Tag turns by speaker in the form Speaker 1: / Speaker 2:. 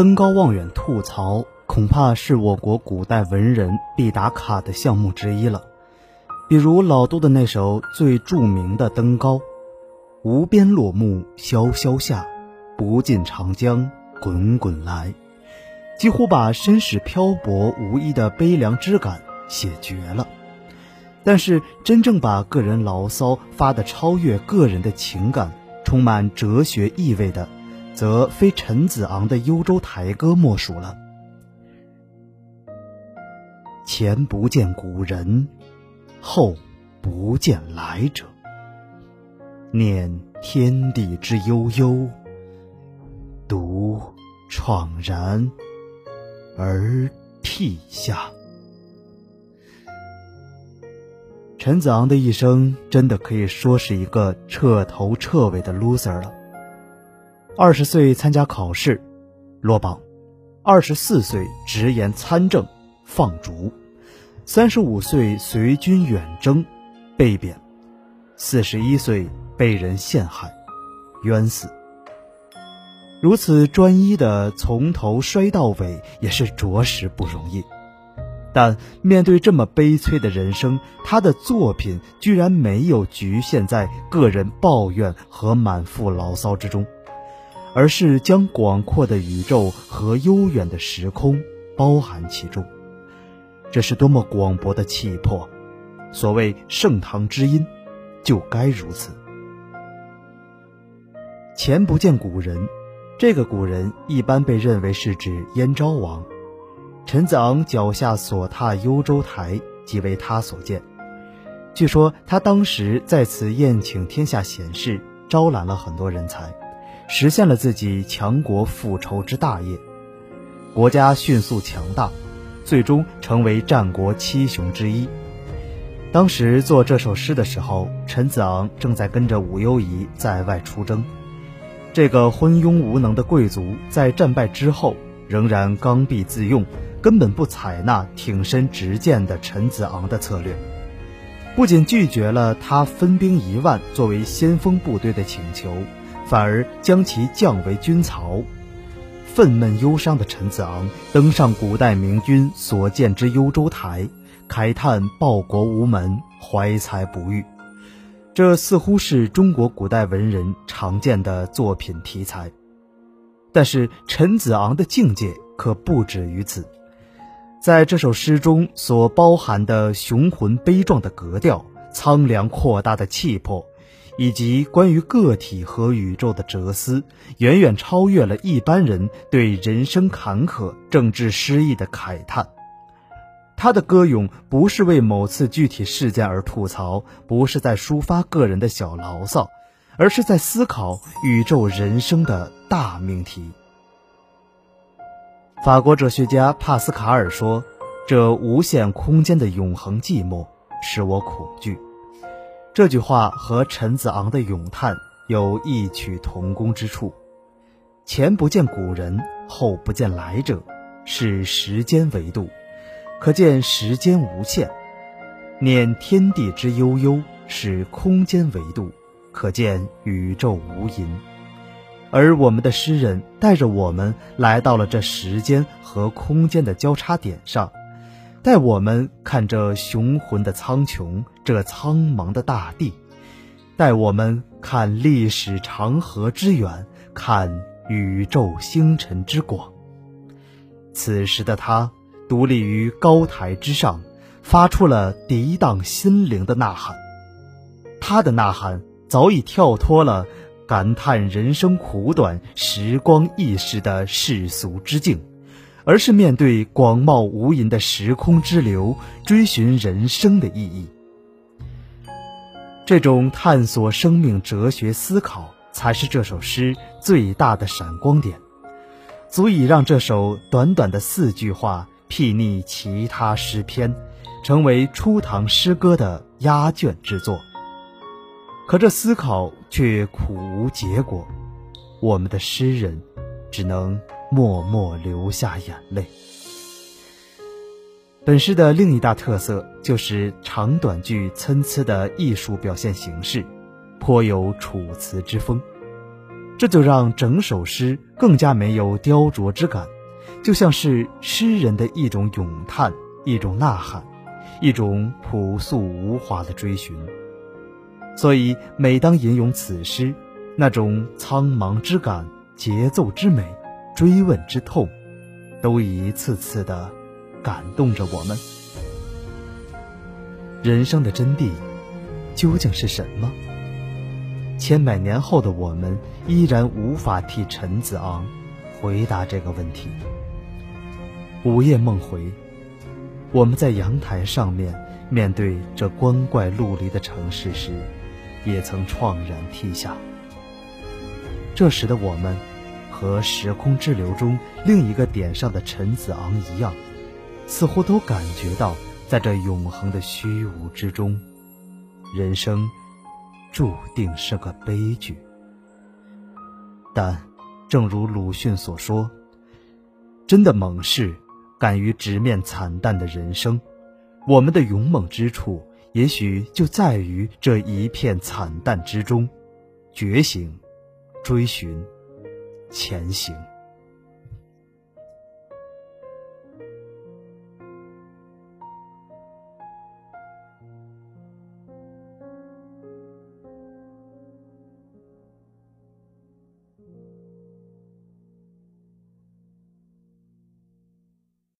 Speaker 1: 登高望远吐槽，恐怕是我国古代文人必打卡的项目之一了。比如老杜的那首最著名的《登高》：“无边落木萧萧下，不尽长江滚滚来。”几乎把身世漂泊无依的悲凉之感写绝了。但是，真正把个人牢骚发得超越个人的情感，充满哲学意味的，则非陈子昂的《幽州台歌》莫属了。前不见古人，后不见来者。念天地之悠悠，独怆然而涕下。陈子昂的一生真的可以说是一个彻头彻尾的 loser 了。二十岁参加考试，落榜；二十四岁直言参政，放逐；三十五岁随军远征，被贬；四十一岁被人陷害，冤死。如此专一的从头摔到尾，也是着实不容易。但面对这么悲催的人生，他的作品居然没有局限在个人抱怨和满腹牢骚之中，而是将广阔的宇宙和悠远的时空包含其中。这是多么广博的气魄！所谓盛唐之音，就该如此。前不见古人，这个古人一般被认为是指燕昭王。陈子昂脚下所踏幽州台，即为他所建。据说他当时在此宴请天下贤士，招揽了很多人才，实现了自己强国复仇之大业。国家迅速强大，最终成为战国七雄之一。当时做这首诗的时候，陈子昂正在跟着武攸宜在外出征。这个昏庸无能的贵族，在战败之后仍然刚愎自用。根本不采纳挺身直谏的陈子昂的策略，不仅拒绝了他分兵一万作为先锋部队的请求，反而将其降为军曹。愤懑忧伤的陈子昂登上古代明君所建之幽州台，慨叹报国无门，怀才不遇。这似乎是中国古代文人常见的作品题材。但是陈子昂的境界可不止于此。在这首诗中所包含的雄浑悲壮的格调、苍凉阔大的气魄，以及关于个体和宇宙的哲思，远远超越了一般人对人生坎坷、政治失意的慨叹。他的歌咏不是为某次具体事件而吐槽，不是在抒发个人的小牢骚，而是在思考宇宙人生的大命题。法国哲学家帕斯卡尔说：“这无限空间的永恒寂寞使我恐惧。”这句话和陈子昂的咏叹有异曲同工之处。前不见古人，后不见来者，是时间维度，可见时间无限；念天地之悠悠，是空间维度，可见宇宙无垠。而我们的诗人带着我们来到了这时间和空间的交叉点上，带我们看这雄浑的苍穹，这苍茫的大地，带我们看历史长河之远，看宇宙星辰之广。此时的他独立于高台之上，发出了涤荡心灵的呐喊。他的呐喊早已跳脱了。感叹人生苦短、时光易逝的世俗之境，而是面对广袤无垠的时空之流，追寻人生的意义。这种探索生命哲学思考，才是这首诗最大的闪光点，足以让这首短短的四句话睥睨其他诗篇，成为初唐诗歌的压卷之作。可这思考却苦无结果，我们的诗人只能默默流下眼泪。本诗的另一大特色就是长短句参差的艺术表现形式，颇有楚辞之风。这就让整首诗更加没有雕琢之感，就像是诗人的一种咏叹，一种呐喊，一种朴素无华的追寻。所以，每当吟咏此诗，那种苍茫之感、节奏之美、追问之痛，都一次次的感动着我们。人生的真谛究竟是什么？千百年后的我们依然无法替陈子昂回答这个问题。午夜梦回，我们在阳台上面面对这光怪陆离的城市时，也曾怆然涕下。这时的我们，和时空之流中另一个点上的陈子昂一样，似乎都感觉到。在这永恒的虚无之中，人生注定是个悲剧。但，正如鲁迅所说：“真的猛士，敢于直面惨淡的人生。我们的勇猛之处，也许就在于这一片惨淡之中，觉醒、追寻、前行。”